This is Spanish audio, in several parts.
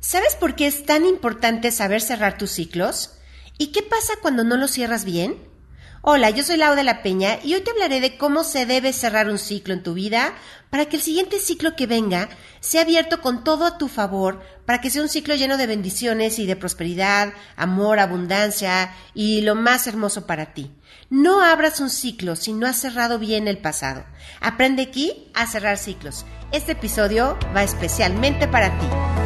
¿Sabes por qué es tan importante saber cerrar tus ciclos? ¿Y qué pasa cuando no los cierras bien? Hola, yo soy Lau de la Peña y hoy te hablaré de cómo se debe cerrar un ciclo en tu vida para que el siguiente ciclo que venga sea abierto con todo a tu favor, para que sea un ciclo lleno de bendiciones y de prosperidad, amor, abundancia y lo más hermoso para ti. No abras un ciclo si no has cerrado bien el pasado. Aprende aquí a cerrar ciclos. Este episodio va especialmente para ti.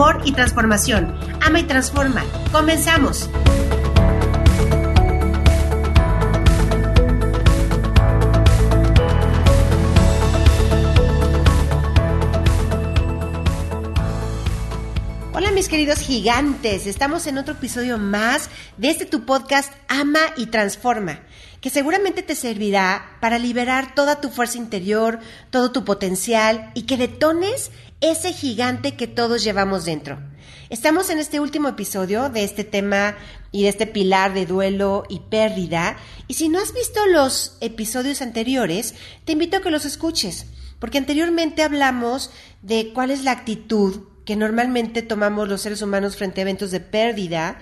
y transformación. Ama y transforma. Comenzamos. Hola mis queridos gigantes, estamos en otro episodio más de este tu podcast Ama y Transforma, que seguramente te servirá para liberar toda tu fuerza interior, todo tu potencial y que detones ese gigante que todos llevamos dentro. Estamos en este último episodio de este tema y de este pilar de duelo y pérdida, y si no has visto los episodios anteriores, te invito a que los escuches, porque anteriormente hablamos de cuál es la actitud que normalmente tomamos los seres humanos frente a eventos de pérdida,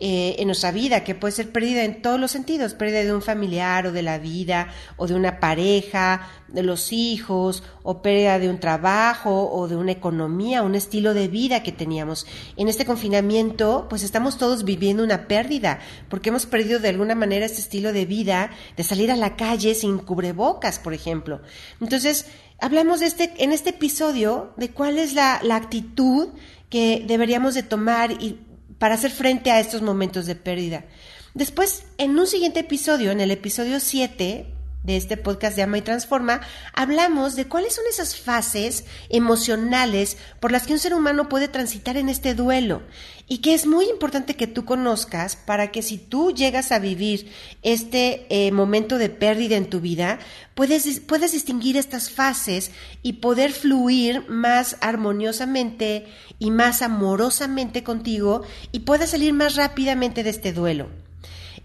eh, en nuestra vida, que puede ser pérdida en todos los sentidos, pérdida de un familiar o de la vida, o de una pareja, de los hijos, o pérdida de un trabajo, o de una economía, un estilo de vida que teníamos. En este confinamiento, pues estamos todos viviendo una pérdida, porque hemos perdido de alguna manera este estilo de vida, de salir a la calle sin cubrebocas, por ejemplo. Entonces, hablamos de este, en este episodio de cuál es la, la actitud que deberíamos de tomar y para hacer frente a estos momentos de pérdida. Después, en un siguiente episodio, en el episodio 7 de este podcast de Ama y Transforma, hablamos de cuáles son esas fases emocionales por las que un ser humano puede transitar en este duelo y que es muy importante que tú conozcas para que si tú llegas a vivir este eh, momento de pérdida en tu vida, puedes, puedes distinguir estas fases y poder fluir más armoniosamente y más amorosamente contigo y puedas salir más rápidamente de este duelo.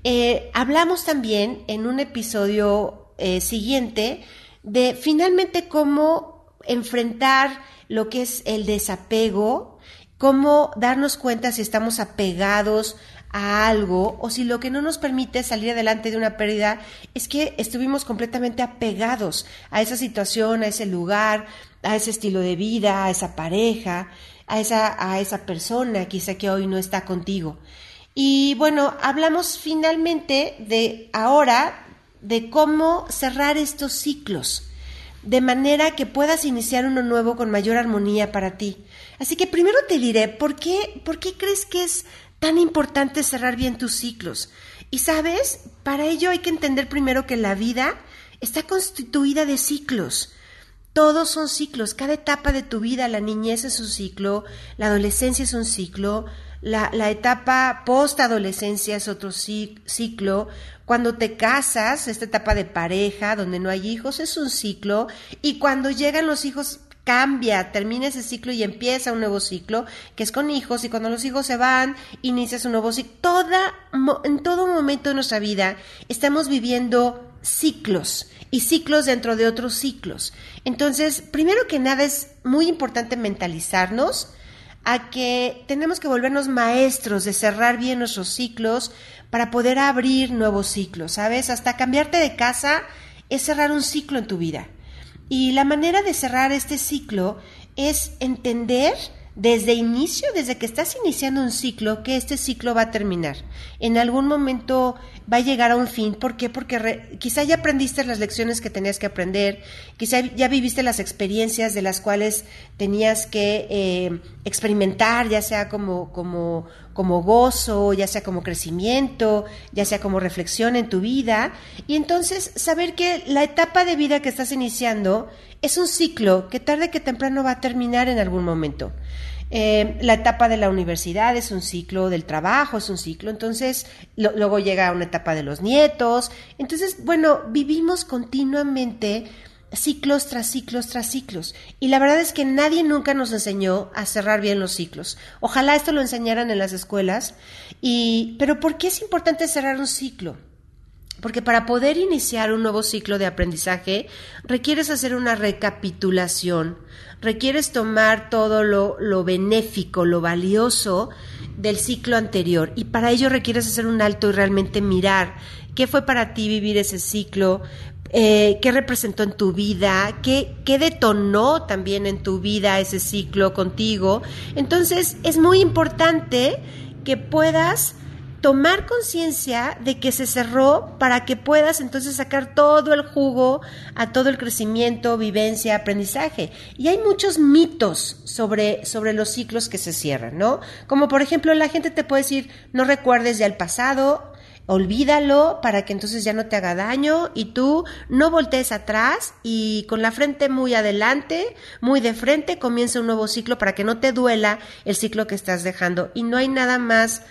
Eh, hablamos también en un episodio eh, siguiente de finalmente cómo enfrentar lo que es el desapego, cómo darnos cuenta si estamos apegados a algo o si lo que no nos permite salir adelante de una pérdida es que estuvimos completamente apegados a esa situación, a ese lugar, a ese estilo de vida, a esa pareja, a esa, a esa persona quizá que hoy no está contigo. Y bueno, hablamos finalmente de ahora de cómo cerrar estos ciclos de manera que puedas iniciar uno nuevo con mayor armonía para ti. Así que primero te diré, ¿por qué, ¿por qué crees que es tan importante cerrar bien tus ciclos? Y sabes, para ello hay que entender primero que la vida está constituida de ciclos. Todos son ciclos, cada etapa de tu vida, la niñez es un ciclo, la adolescencia es un ciclo, la, la etapa post-adolescencia es otro ciclo, cuando te casas, esta etapa de pareja, donde no hay hijos, es un ciclo, y cuando llegan los hijos cambia, termina ese ciclo y empieza un nuevo ciclo, que es con hijos, y cuando los hijos se van, inicias un nuevo ciclo. Toda, en todo momento de nuestra vida estamos viviendo ciclos y ciclos dentro de otros ciclos. Entonces, primero que nada es muy importante mentalizarnos a que tenemos que volvernos maestros de cerrar bien nuestros ciclos para poder abrir nuevos ciclos, ¿sabes? Hasta cambiarte de casa es cerrar un ciclo en tu vida. Y la manera de cerrar este ciclo es entender desde inicio, desde que estás iniciando un ciclo, que este ciclo va a terminar. En algún momento va a llegar a un fin. ¿Por qué? Porque quizá ya aprendiste las lecciones que tenías que aprender, quizá ya viviste las experiencias de las cuales tenías que eh, experimentar, ya sea como, como, como gozo, ya sea como crecimiento, ya sea como reflexión en tu vida. Y entonces saber que la etapa de vida que estás iniciando es un ciclo que tarde que temprano va a terminar en algún momento. Eh, la etapa de la universidad es un ciclo, del trabajo es un ciclo, entonces luego llega una etapa de los nietos. Entonces, bueno, vivimos continuamente ciclos tras ciclos tras ciclos. Y la verdad es que nadie nunca nos enseñó a cerrar bien los ciclos. Ojalá esto lo enseñaran en las escuelas. Y, pero ¿por qué es importante cerrar un ciclo? Porque para poder iniciar un nuevo ciclo de aprendizaje requieres hacer una recapitulación, requieres tomar todo lo, lo benéfico, lo valioso del ciclo anterior y para ello requieres hacer un alto y realmente mirar qué fue para ti vivir ese ciclo, eh, qué representó en tu vida, qué, qué detonó también en tu vida ese ciclo contigo. Entonces es muy importante que puedas tomar conciencia de que se cerró para que puedas entonces sacar todo el jugo a todo el crecimiento, vivencia, aprendizaje. Y hay muchos mitos sobre, sobre los ciclos que se cierran, ¿no? Como por ejemplo, la gente te puede decir, no recuerdes ya el pasado, olvídalo para que entonces ya no te haga daño y tú no voltees atrás y con la frente muy adelante, muy de frente, comienza un nuevo ciclo para que no te duela el ciclo que estás dejando. Y no hay nada más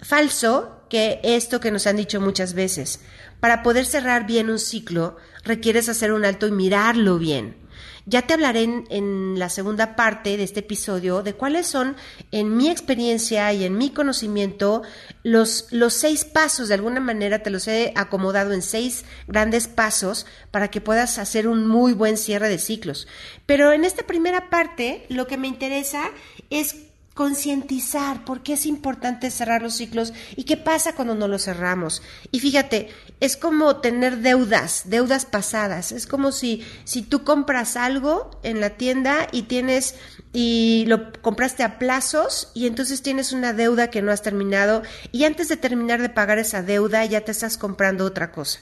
falso que esto que nos han dicho muchas veces. Para poder cerrar bien un ciclo, requieres hacer un alto y mirarlo bien. Ya te hablaré en, la segunda parte de este episodio de cuáles son, en mi experiencia y en mi conocimiento, los, los seis pasos. De alguna manera te los he acomodado en seis grandes pasos para que puedas hacer un muy buen cierre de ciclos. Pero en esta primera parte, lo que me interesa es concientizar por qué es importante cerrar los ciclos y qué pasa cuando no los cerramos. Y fíjate, es como tener deudas, deudas pasadas. Es como si, si tú compras algo en la tienda y tienes y lo compraste a plazos y entonces tienes una deuda que no has terminado y antes de terminar de pagar esa deuda ya te estás comprando otra cosa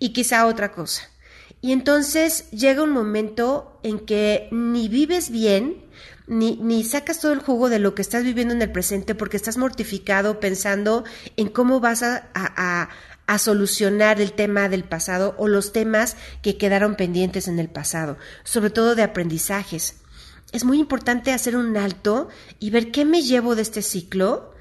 y quizá otra cosa. Y entonces llega un momento en que ni vives bien, ni, ni sacas todo el jugo de lo que estás viviendo en el presente porque estás mortificado pensando en cómo vas a, a, a solucionar el tema del pasado o los temas que quedaron pendientes en el pasado, sobre todo de aprendizajes. Es muy importante hacer un alto y ver qué me llevo de este ciclo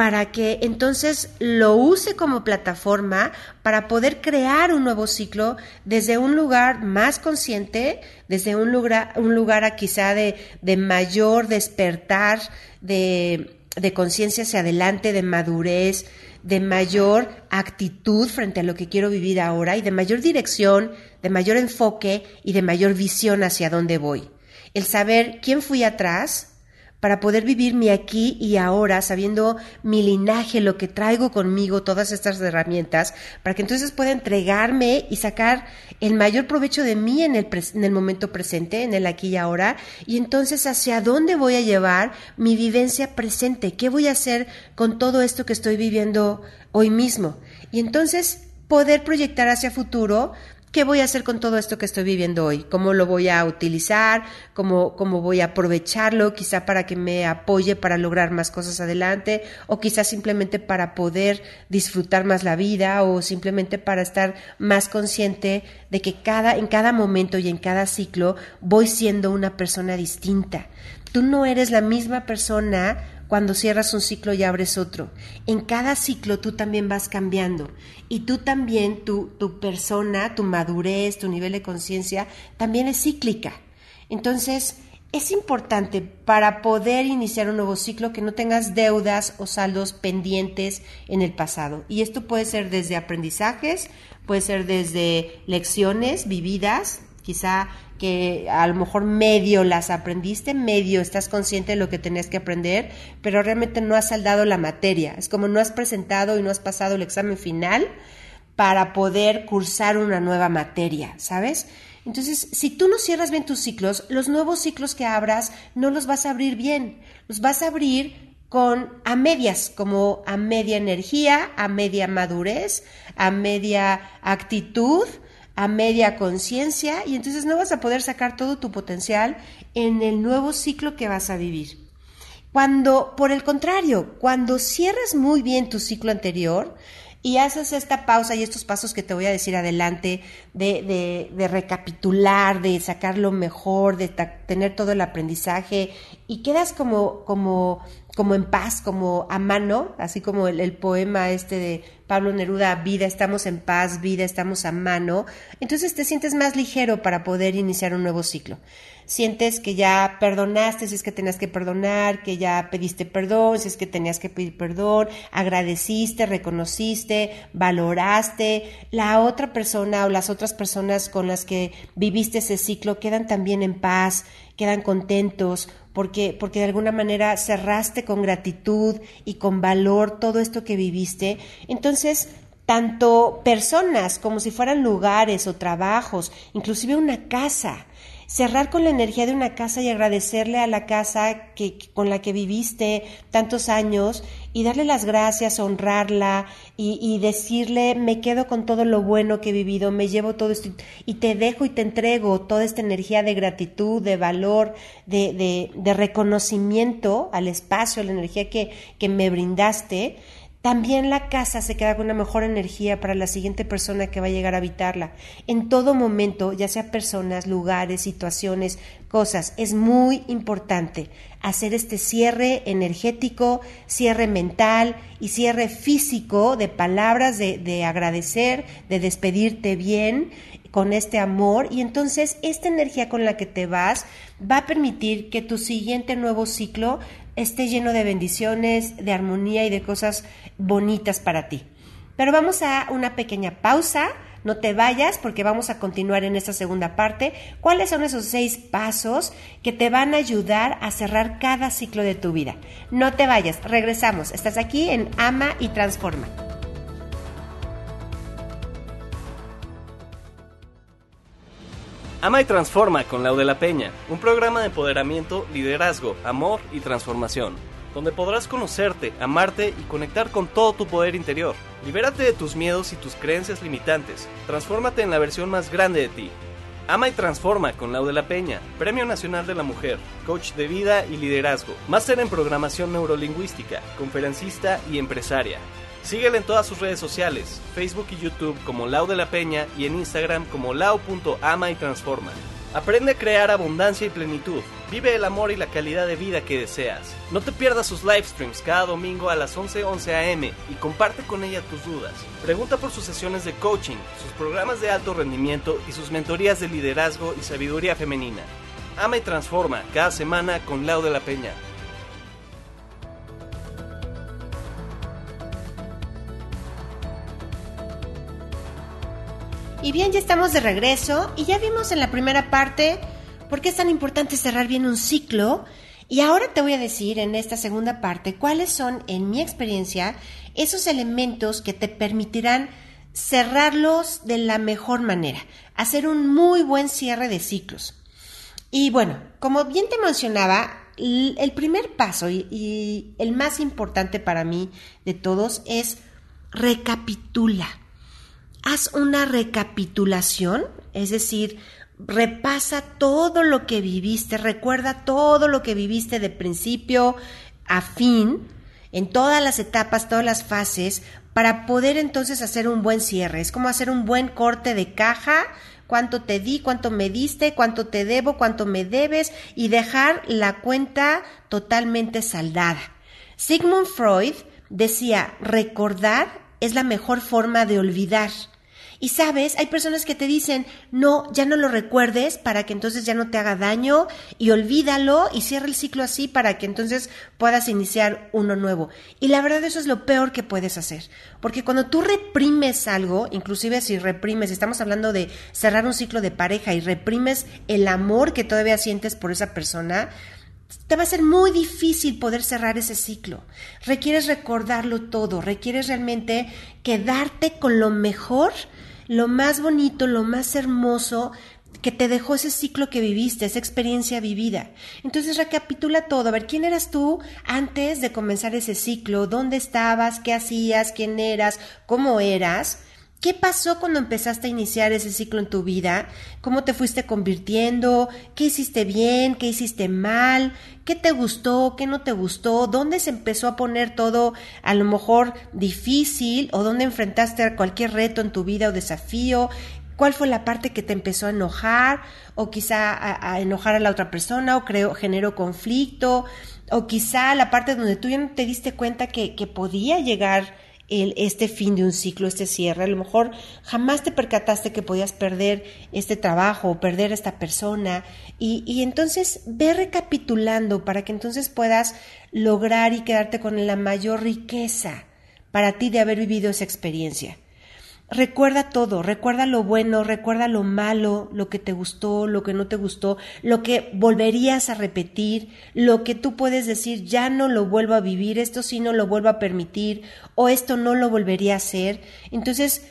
para que entonces lo use como plataforma para poder crear un nuevo ciclo desde un lugar más consciente, desde un lugar, un lugar quizá de, de mayor despertar, de, de conciencia hacia adelante, de madurez, de mayor actitud frente a lo que quiero vivir ahora y de mayor dirección, de mayor enfoque y de mayor visión hacia dónde voy. El saber quién fui atrás, para poder vivir mi aquí y ahora, sabiendo mi linaje, lo que traigo conmigo, todas estas herramientas, para que entonces pueda entregarme y sacar el mayor provecho de mí en el, en el momento presente, en el aquí y ahora, y entonces hacia dónde voy a llevar mi vivencia presente, qué voy a hacer con todo esto que estoy viviendo hoy mismo. Y entonces poder proyectar hacia futuro ¿Qué voy a hacer con todo esto que estoy viviendo hoy? ¿Cómo lo voy a utilizar? ¿Cómo, ¿Cómo voy a aprovecharlo? Quizá para que me apoye para lograr más cosas adelante o quizá simplemente para poder disfrutar más la vida o simplemente para estar más consciente de que cada, en cada momento y en cada ciclo voy siendo una persona distinta. Tú no eres la misma persona cuando cierras un ciclo y abres otro. En cada ciclo tú también vas cambiando y tú también, tu, tu persona, tu madurez, tu nivel de conciencia también es cíclica. Entonces, es importante para poder iniciar un nuevo ciclo que no tengas deudas o saldos pendientes en el pasado. Y esto puede ser desde aprendizajes, puede ser desde lecciones vividas, quizá que a lo mejor medio las aprendiste, medio estás consciente de lo que tenías que aprender, pero realmente no has saldado la materia. Es como no has presentado y no has pasado el examen final para poder cursar una nueva materia, ¿sabes? Entonces, si tú no cierras bien tus ciclos, los nuevos ciclos que abras no los vas a abrir bien, los vas a abrir con a medias, como a media energía, a media madurez, a media actitud, a media conciencia y entonces no vas a poder sacar todo tu potencial en el nuevo ciclo que vas a vivir. Cuando, por el contrario, cuando cierras muy bien tu ciclo anterior, y haces esta pausa y estos pasos que te voy a decir adelante de, de, recapitular, de sacar lo mejor, de tener todo el aprendizaje y quedas como, como, como en paz, como a mano, así como el, el poema este de Pablo Neruda, vida, estamos en paz, vida, estamos a mano, entonces te sientes más ligero para poder iniciar un nuevo ciclo. Sientes que ya perdonaste si es que tenías que perdonar, que ya pediste perdón, si es que tenías que pedir perdón, agradeciste, reconociste, valoraste, la otra persona o las otras personas con las que viviste ese ciclo quedan también en paz, quedan contentos, porque, porque de alguna manera cerraste con gratitud y con valor todo esto que viviste. Entonces, tanto personas como si fueran lugares o trabajos, inclusive una casa, cerrar con la energía de una casa y agradecerle a la casa que, con la que viviste tantos años y darle las gracias, honrarla y, decirle, me quedo con todo lo bueno que he vivido, me llevo todo esto y te dejo y te entrego toda esta energía de gratitud, de valor, de, reconocimiento al espacio, a la energía que me brindaste también la casa se queda con una mejor energía para la siguiente persona que va a llegar a habitarla. En todo momento, ya sea personas, lugares, situaciones, cosas, es muy importante hacer este cierre energético, cierre mental y cierre físico de palabras de, de agradecer, de despedirte bien con este amor y entonces esta energía con la que te vas va a permitir que tu siguiente nuevo ciclo esté lleno de bendiciones, de armonía y de cosas bonitas para ti. Pero vamos a una pequeña pausa. No te vayas porque vamos a continuar en esta segunda parte. ¿Cuáles son esos seis pasos que te van a ayudar a cerrar cada ciclo de tu vida? No te vayas, regresamos. Estás aquí en Ama y Transforma. Ama y Transforma con Laudela Peña, un programa de empoderamiento, liderazgo, amor y transformación, donde podrás conocerte, amarte y conectar con todo tu poder interior. Libérate de tus miedos y tus creencias limitantes. Transfórmate en la versión más grande de ti. Ama y Transforma con Laudela Peña, Premio Nacional de la Mujer, coach de vida y liderazgo, máster en programación neurolingüística, conferencista y empresaria. Síguela en todas sus redes sociales, Facebook y YouTube como Lau de la Peña y en Instagram como lau.ama y transforma. Aprende a crear abundancia y plenitud. Vive el amor y la calidad de vida que deseas. No te pierdas sus live streams cada domingo a las 11:11 11 am y comparte con ella tus dudas. Pregunta por sus sesiones de coaching, sus programas de alto rendimiento y sus mentorías de liderazgo y sabiduría femenina. Ama y transforma cada semana con Lau de la Peña. Y bien, ya estamos de regreso y ya vimos en la primera parte por qué es tan importante cerrar bien un ciclo. Y ahora te voy a decir en esta segunda parte cuáles son, en mi experiencia, esos elementos que te permitirán cerrarlos de la mejor manera, hacer un muy buen cierre de ciclos. Y bueno, como bien te mencionaba, el primer paso y, el más importante para mí de todos es recapitula haz una recapitulación, es decir, repasa todo lo que viviste, recuerda todo lo que viviste de principio a fin, en todas las etapas, todas las fases, para poder entonces hacer un buen cierre. Es como hacer un buen corte de caja, cuánto te di, cuánto me diste, cuánto te debo, cuánto me debes y dejar la cuenta totalmente saldada. Sigmund Freud decía, recordar es la mejor forma de olvidar. Y sabes, hay personas que te dicen, no, ya no lo recuerdes para que entonces ya no te haga daño y olvídalo y cierra el ciclo así para que entonces puedas iniciar uno nuevo. Y la verdad eso es lo peor que puedes hacer. Porque cuando tú reprimes algo, inclusive si reprimes, estamos hablando de cerrar un ciclo de pareja y reprimes el amor que todavía sientes por esa persona, te va a ser muy difícil poder cerrar ese ciclo. Requieres recordarlo todo, requieres realmente quedarte con lo mejor lo más bonito, lo más hermoso que te dejó ese ciclo que viviste, esa experiencia vivida. Entonces recapitula todo, a ver quién eras tú antes de comenzar ese ciclo, dónde estabas, qué hacías, quién eras, cómo eras. ¿Qué pasó cuando empezaste a iniciar ese ciclo en tu vida? ¿Cómo te fuiste convirtiendo? ¿Qué hiciste bien? ¿Qué hiciste mal? ¿Qué te gustó? ¿Qué no te gustó? ¿Dónde se empezó a poner todo a lo mejor difícil? ¿O dónde enfrentaste a cualquier reto en tu vida o desafío? ¿Cuál fue la parte que te empezó a enojar? ¿O quizá a, enojar a la otra persona? ¿O creo, generó conflicto? ¿O quizá la parte donde tú ya no te diste cuenta que, que podía llegar este fin de un ciclo, este cierre. A lo mejor jamás te percataste que podías perder este trabajo o perder esta persona. Y, y entonces ve recapitulando para que entonces puedas lograr y quedarte con la mayor riqueza para ti de haber vivido esa experiencia. Recuerda todo, recuerda lo bueno, recuerda lo malo, lo que te gustó, lo que no te gustó, lo que volverías a repetir, lo que tú puedes decir, ya no lo vuelvo a vivir, esto sí no lo vuelvo a permitir o esto no lo volvería a hacer. Entonces,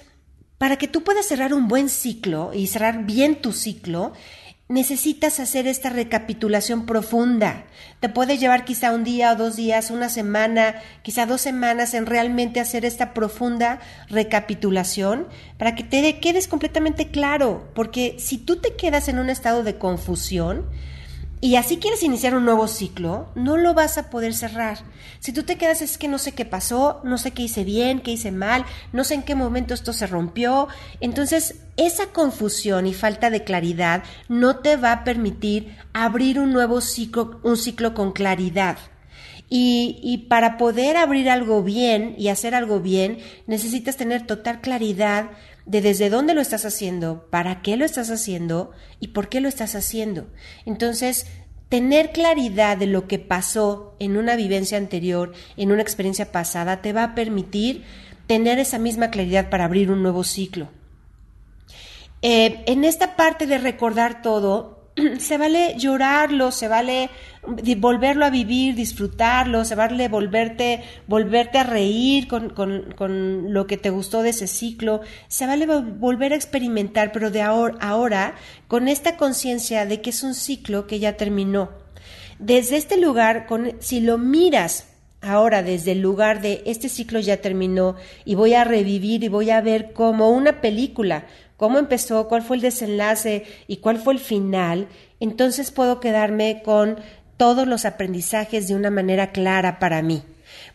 para que tú puedas cerrar un buen ciclo y cerrar bien tu ciclo, necesitas hacer esta recapitulación profunda. Te puede llevar quizá un día o dos días, una semana, quizá dos semanas en realmente hacer esta profunda recapitulación para que te quedes completamente claro, porque si tú te quedas en un estado de confusión, y así quieres iniciar un nuevo ciclo, no lo vas a poder cerrar. Si tú te quedas es que no sé qué pasó, no sé qué hice bien, qué hice mal, no sé en qué momento esto se rompió, entonces esa confusión y falta de claridad no te va a permitir abrir un nuevo ciclo, un ciclo con claridad. Y, y, para poder abrir algo bien y hacer algo bien, necesitas tener total claridad de desde dónde lo estás haciendo, para qué lo estás haciendo y por qué lo estás haciendo. Entonces, tener claridad de lo que pasó en una vivencia anterior, en una experiencia pasada, te va a permitir tener esa misma claridad para abrir un nuevo ciclo. Eh, en esta parte de recordar todo, se vale llorarlo, se vale volverlo a vivir, disfrutarlo, se vale volverte, volverte a reír con, con, con, lo que te gustó de ese ciclo, se vale volver a experimentar, pero de ahora, ahora con esta conciencia de que es un ciclo que ya terminó. Desde este lugar, con, si lo miras ahora desde el lugar de este ciclo ya terminó y voy a revivir y voy a ver como una película, cómo empezó, cuál fue el desenlace y cuál fue el final, entonces puedo quedarme con todos los aprendizajes de una manera clara para mí.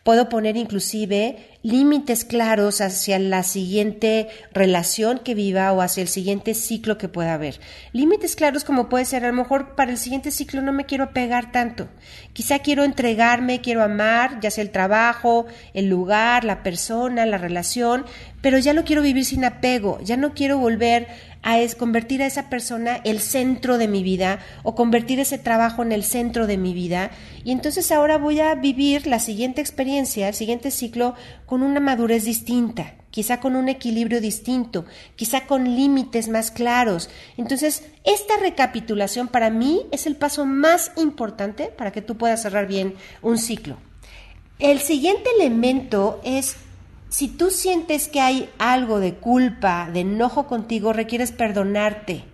Puedo poner inclusive límites claros hacia la siguiente relación que viva o hacia el siguiente ciclo que pueda haber. Límites claros como puede ser, a lo mejor para el siguiente ciclo no me quiero pegar tanto. Quizá quiero entregarme, quiero amar, ya sea el trabajo, el lugar, la persona, la relación, pero ya lo quiero vivir sin apego, ya no quiero volver a es convertir a esa persona el centro de mi vida o convertir ese trabajo en el centro de mi vida. Y entonces ahora voy a vivir la siguiente experiencia, el siguiente ciclo, con una madurez distinta, quizá con un equilibrio distinto, quizá con límites más claros. Entonces, esta recapitulación para mí es el paso más importante para que tú puedas cerrar bien un ciclo. El siguiente elemento es si tú sientes que hay algo de culpa, de enojo contigo, requieres perdonarte.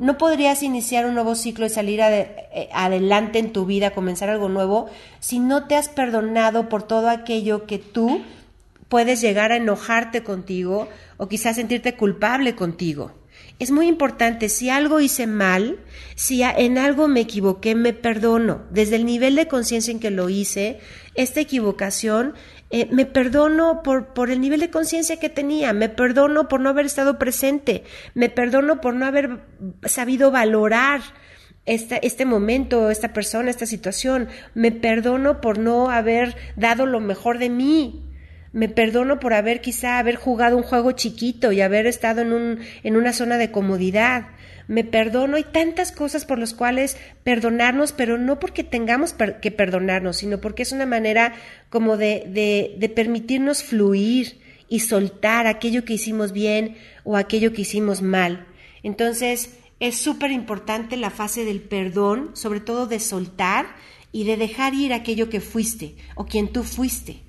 No podrías iniciar un nuevo ciclo y salir eh, adelante en tu vida, comenzar algo nuevo, si no te has perdonado por todo aquello que tú puedes llegar a enojarte contigo o quizás sentirte culpable contigo. Es muy importante, si algo hice mal, si en algo me equivoqué, me perdono. Desde el nivel de conciencia en que lo hice, esta equivocación eh, me perdono por, por el nivel de conciencia que tenía, me perdono por no haber estado presente, me perdono por no haber sabido valorar esta, este momento, esta persona, esta situación, me perdono por no haber dado lo mejor de mí, me perdono por haber quizá haber jugado un juego chiquito y haber estado en, un, en una zona de comodidad me perdono, hay tantas cosas por las cuales perdonarnos, pero no porque tengamos que perdonarnos, sino porque es una manera como de, de, de permitirnos fluir y soltar aquello que hicimos bien o aquello que hicimos mal. Entonces, es súper importante la fase del perdón, sobre todo de soltar y de dejar ir aquello que fuiste o quien tú fuiste.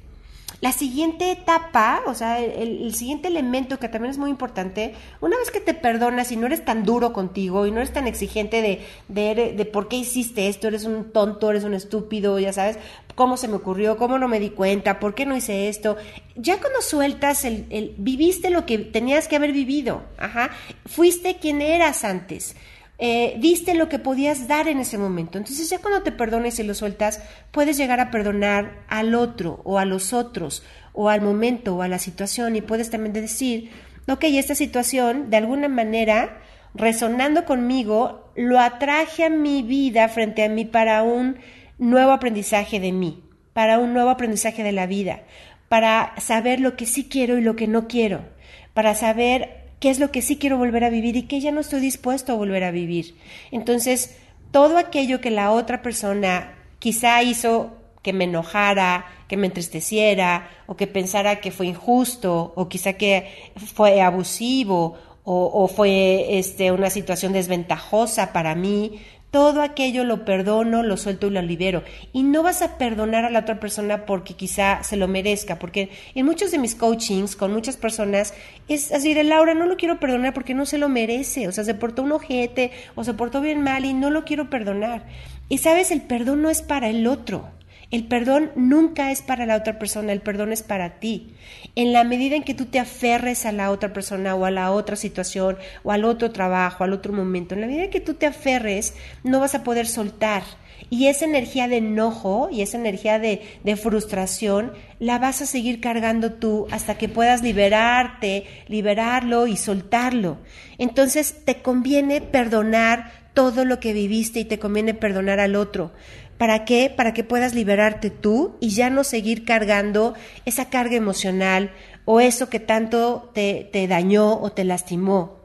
La siguiente etapa, o sea, el, siguiente elemento que también es muy importante, una vez que te perdonas y no eres tan duro contigo y no eres tan exigente de, de, de por qué hiciste esto, eres un tonto, eres un estúpido, ya sabes, cómo se me ocurrió, cómo no me di cuenta, por qué no hice esto, ya cuando sueltas, el, el viviste lo que tenías que haber vivido, ajá, fuiste quien eras antes eh, diste lo que podías dar en ese momento. Entonces ya cuando te perdones y lo sueltas, puedes llegar a perdonar al otro o a los otros o al momento o a la situación y puedes también decir, ok, esta situación de alguna manera resonando conmigo, lo atraje a mi vida frente a mí para un nuevo aprendizaje de mí, para un nuevo aprendizaje de la vida, para saber lo que sí quiero y lo que no quiero, para saber qué es lo que sí quiero volver a vivir y qué ya no estoy dispuesto a volver a vivir. Entonces, todo aquello que la otra persona quizá hizo que me enojara, que me entristeciera, o que pensara que fue injusto, o quizá que fue abusivo, o, o fue este, una situación desventajosa para mí, todo aquello lo perdono, lo suelto y lo libero. Y no vas a perdonar a la otra persona porque quizá se lo merezca, porque en muchos de mis coachings con muchas personas es así de Laura, no lo quiero perdonar porque no se lo merece, o sea, se portó un ojete o se portó bien mal y no lo quiero perdonar. Y sabes, el perdón no es para el otro. El perdón nunca es para la otra persona, el perdón es para ti. En la medida en que tú te aferres a la otra persona o a la otra situación o al otro trabajo, al otro momento, en la medida en que tú te aferres, no vas a poder soltar. Y esa energía de enojo y esa energía de, de frustración la vas a seguir cargando tú hasta que puedas liberarte, liberarlo y soltarlo. Entonces te conviene perdonar todo lo que viviste y te conviene perdonar al otro. ¿Para qué? Para que puedas liberarte tú y ya no seguir cargando esa carga emocional o eso que tanto te, dañó o te lastimó.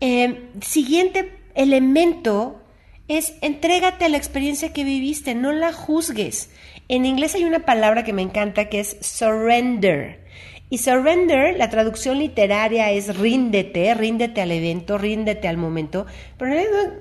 Eh, siguiente elemento es entrégate a la experiencia que viviste, no la juzgues. En inglés hay una palabra que me encanta que es surrender. Y surrender, la traducción literaria es ríndete, ríndete al evento, ríndete al momento, pero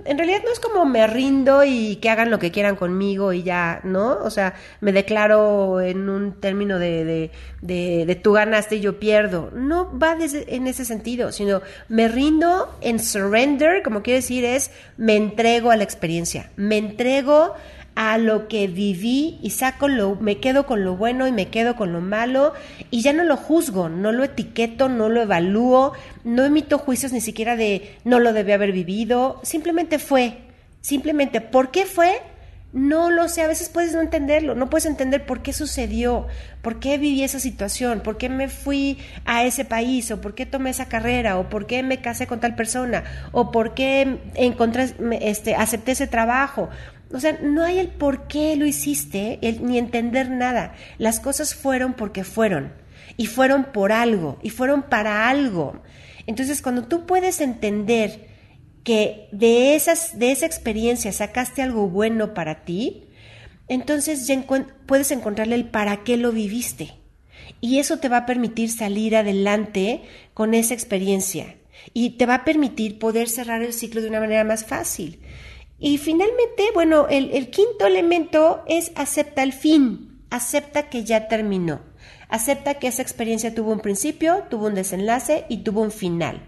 en realidad, no, es como me rindo y que hagan lo que quieran conmigo y ya, ¿no? O sea, me declaro en un término de, de, de, tú ganaste y yo pierdo. No va en ese sentido, sino me rindo en surrender, como quiere decir, es me entrego a la experiencia, me entrego a lo que viví y saco lo, me quedo con lo bueno y me quedo con lo malo y ya no lo juzgo, no lo etiqueto, no lo evalúo, no emito juicios ni siquiera de no lo debí haber vivido, simplemente fue, simplemente, ¿por qué fue? No lo sé, a veces puedes no entenderlo, no puedes entender por qué sucedió, por qué viví esa situación, por qué me fui a ese país, o por qué tomé esa carrera, o por qué me casé con tal persona, o por qué encontré, este, acepté ese trabajo. O sea, no hay el por qué lo hiciste, ni entender nada. Las cosas fueron porque fueron, y fueron por algo, y fueron para algo. Entonces, cuando tú puedes entender que de, esas, de esa experiencia sacaste algo bueno para ti, entonces ya puedes encontrarle el para qué lo viviste. Y eso te va a permitir salir adelante con esa experiencia y te va a permitir poder cerrar el ciclo de una manera más fácil. Y finalmente, bueno, el, el quinto elemento es acepta el fin, acepta que ya terminó, acepta que esa experiencia tuvo un principio, tuvo un desenlace y tuvo un final.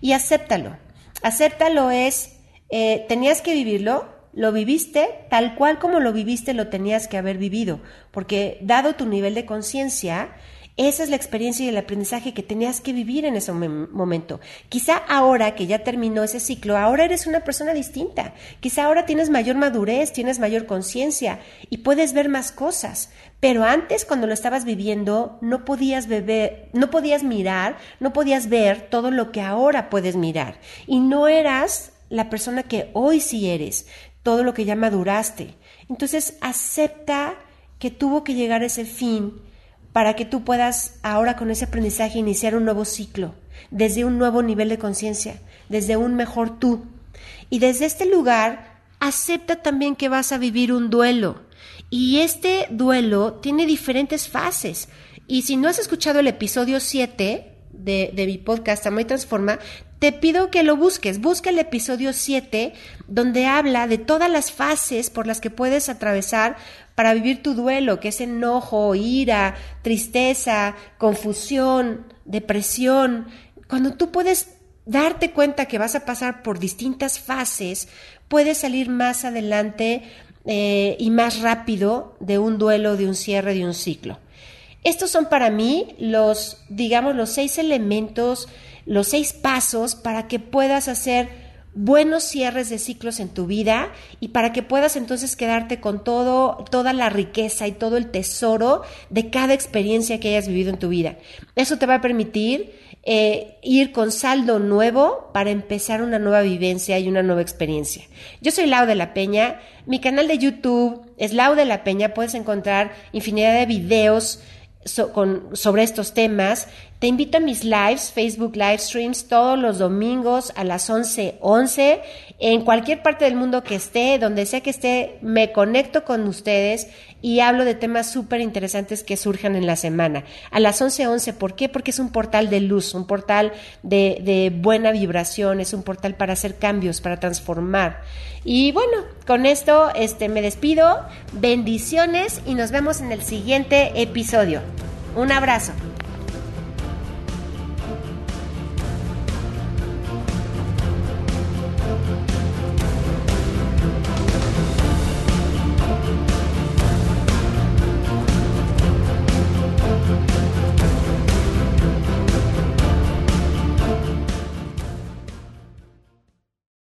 Y acéptalo, Acéptalo es, eh, tenías que vivirlo, lo viviste, tal cual como lo viviste lo tenías que haber vivido, porque dado tu nivel de conciencia, esa es la experiencia y el aprendizaje que tenías que vivir en ese momento. Quizá ahora que ya terminó ese ciclo, ahora eres una persona distinta. Quizá ahora tienes mayor madurez, tienes mayor conciencia y puedes ver más cosas. Pero antes, cuando lo estabas viviendo, no podías beber, no podías mirar, no podías ver todo lo que ahora puedes mirar. Y no eras la persona que hoy sí eres, todo lo que ya maduraste. Entonces, acepta que tuvo que llegar ese fin para que tú puedas ahora con ese aprendizaje iniciar un nuevo ciclo, desde un nuevo nivel de conciencia, desde un mejor tú. Y desde este lugar, acepta también que vas a vivir un duelo. Y este duelo tiene diferentes fases. Y si no has escuchado el episodio 7 de, de mi podcast Amor y Transforma, te pido que lo busques. Busca el episodio 7, donde habla de todas las fases por las que puedes atravesar para vivir tu duelo, que es enojo, ira, tristeza, confusión, depresión. Cuando tú puedes darte cuenta que vas a pasar por distintas fases, puedes salir más adelante eh, y más rápido de un duelo, de un cierre, de un ciclo. Estos son para mí los, digamos, los seis elementos, los seis pasos para que puedas hacer buenos cierres de ciclos en tu vida y para que puedas entonces quedarte con todo, toda la riqueza y todo el tesoro de cada experiencia que hayas vivido en tu vida. Eso te va a permitir eh, ir con saldo nuevo para empezar una nueva vivencia y una nueva experiencia. Yo soy Lau de la Peña, mi canal de YouTube es Lau de la Peña, puedes encontrar infinidad de videos sobre estos temas. Te invito a mis lives, Facebook live streams, todos los domingos a las 11:11. 11. En cualquier parte del mundo que esté, donde sea que esté, me conecto con ustedes y hablo de temas súper interesantes que surjan en la semana. A las 11:11, 11, ¿por qué? Porque es un portal de luz, un portal de, de buena vibración, es un portal para hacer cambios, para transformar. Y bueno, con esto este, me despido. Bendiciones y nos vemos en el siguiente episodio. Un abrazo.